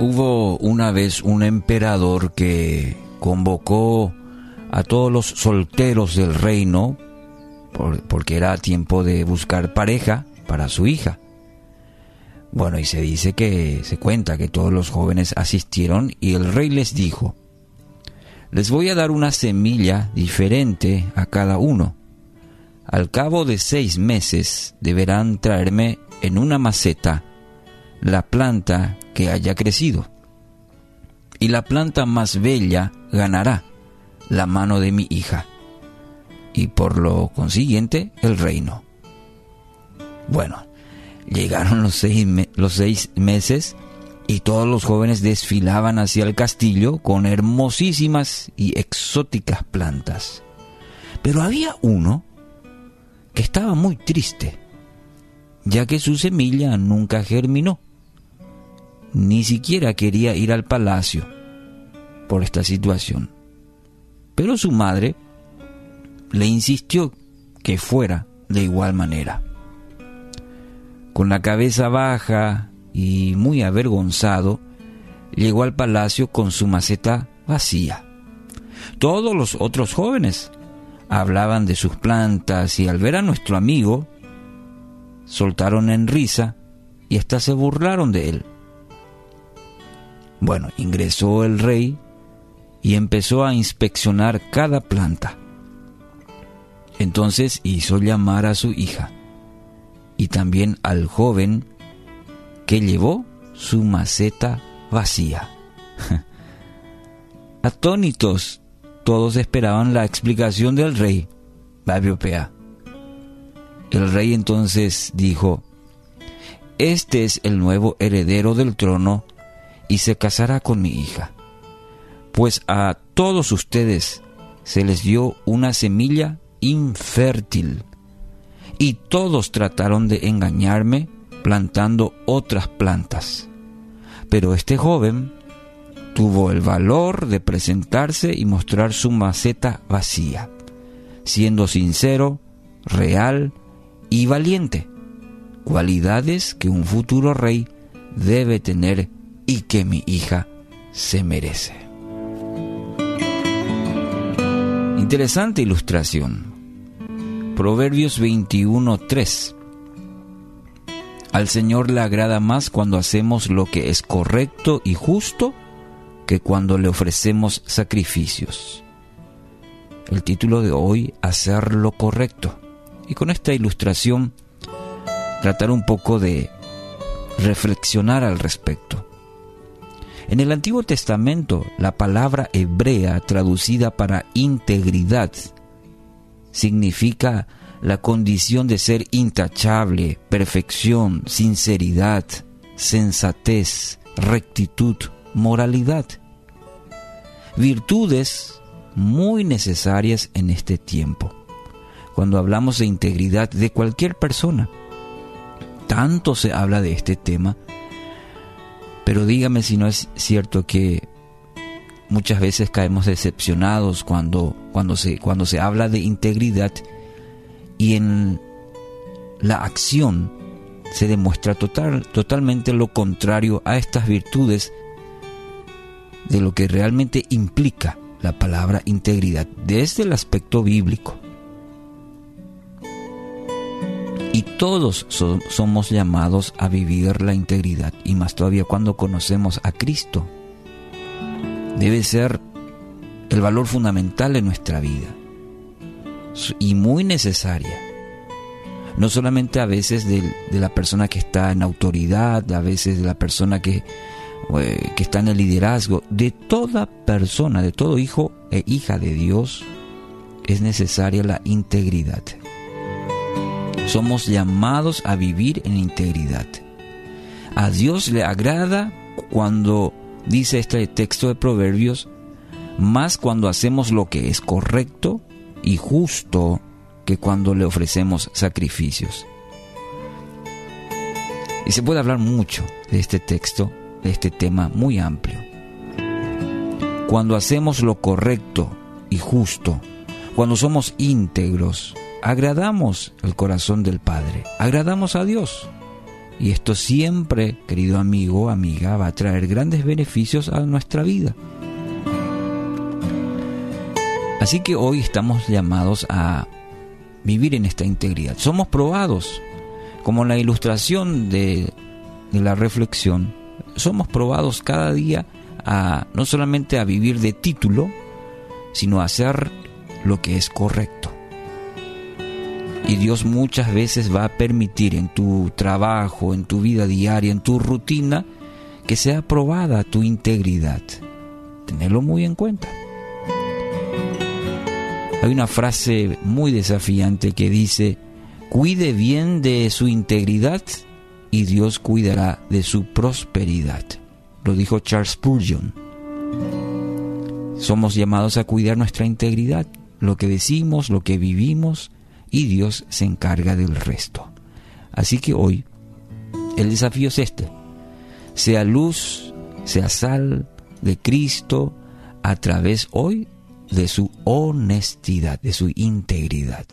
Hubo una vez un emperador que convocó a todos los solteros del reino, porque era tiempo de buscar pareja para su hija. Bueno, y se dice que se cuenta que todos los jóvenes asistieron y el rey les dijo, les voy a dar una semilla diferente a cada uno. Al cabo de seis meses deberán traerme en una maceta la planta que haya crecido. Y la planta más bella ganará la mano de mi hija, y por lo consiguiente el reino. Bueno, llegaron los seis, los seis meses y todos los jóvenes desfilaban hacia el castillo con hermosísimas y exóticas plantas. Pero había uno que estaba muy triste, ya que su semilla nunca germinó ni siquiera quería ir al palacio por esta situación. Pero su madre le insistió que fuera de igual manera. Con la cabeza baja y muy avergonzado, llegó al palacio con su maceta vacía. Todos los otros jóvenes hablaban de sus plantas y al ver a nuestro amigo, soltaron en risa y hasta se burlaron de él. Bueno, ingresó el rey y empezó a inspeccionar cada planta. Entonces hizo llamar a su hija y también al joven que llevó su maceta vacía. Atónitos, todos esperaban la explicación del rey. Babiopea. El rey entonces dijo, Este es el nuevo heredero del trono y se casará con mi hija. Pues a todos ustedes se les dio una semilla infértil, y todos trataron de engañarme plantando otras plantas. Pero este joven tuvo el valor de presentarse y mostrar su maceta vacía, siendo sincero, real y valiente, cualidades que un futuro rey debe tener y que mi hija se merece. Interesante ilustración. Proverbios 21.3. Al Señor le agrada más cuando hacemos lo que es correcto y justo que cuando le ofrecemos sacrificios. El título de hoy, Hacer lo correcto. Y con esta ilustración, tratar un poco de reflexionar al respecto. En el Antiguo Testamento, la palabra hebrea traducida para integridad significa la condición de ser intachable, perfección, sinceridad, sensatez, rectitud, moralidad. Virtudes muy necesarias en este tiempo. Cuando hablamos de integridad de cualquier persona, tanto se habla de este tema pero dígame si no es cierto que muchas veces caemos decepcionados cuando, cuando, se, cuando se habla de integridad y en la acción se demuestra total, totalmente lo contrario a estas virtudes de lo que realmente implica la palabra integridad desde el aspecto bíblico. Todos somos llamados a vivir la integridad, y más todavía cuando conocemos a Cristo. Debe ser el valor fundamental de nuestra vida y muy necesaria. No solamente a veces de, la persona que está en autoridad, a veces de la persona que, eh, que está en el liderazgo, de toda persona, de todo hijo e hija de Dios, es necesaria la integridad. Somos llamados a vivir en integridad. A Dios le agrada cuando dice este texto de Proverbios, más cuando hacemos lo que es correcto y justo que cuando le ofrecemos sacrificios. Y se puede hablar mucho de este texto, de este tema muy amplio. Cuando hacemos lo correcto y justo, cuando somos íntegros, agradamos el corazón del Padre, agradamos a Dios. Y esto siempre, querido amigo, amiga, va a traer grandes beneficios a nuestra vida. Así que hoy estamos llamados a vivir en esta integridad. Somos probados, como la ilustración de, de la reflexión, somos probados cada día a no solamente a vivir de título, sino a hacer lo que es correcto. Y Dios muchas veces va a permitir en tu trabajo, en tu vida diaria, en tu rutina, que sea probada tu integridad. Tenerlo muy en cuenta. Hay una frase muy desafiante que dice, cuide bien de su integridad y Dios cuidará de su prosperidad. Lo dijo Charles Spurgeon. Somos llamados a cuidar nuestra integridad, lo que decimos, lo que vivimos, y Dios se encarga del resto. Así que hoy el desafío es este. Sea luz, sea sal de Cristo a través hoy de su honestidad, de su integridad.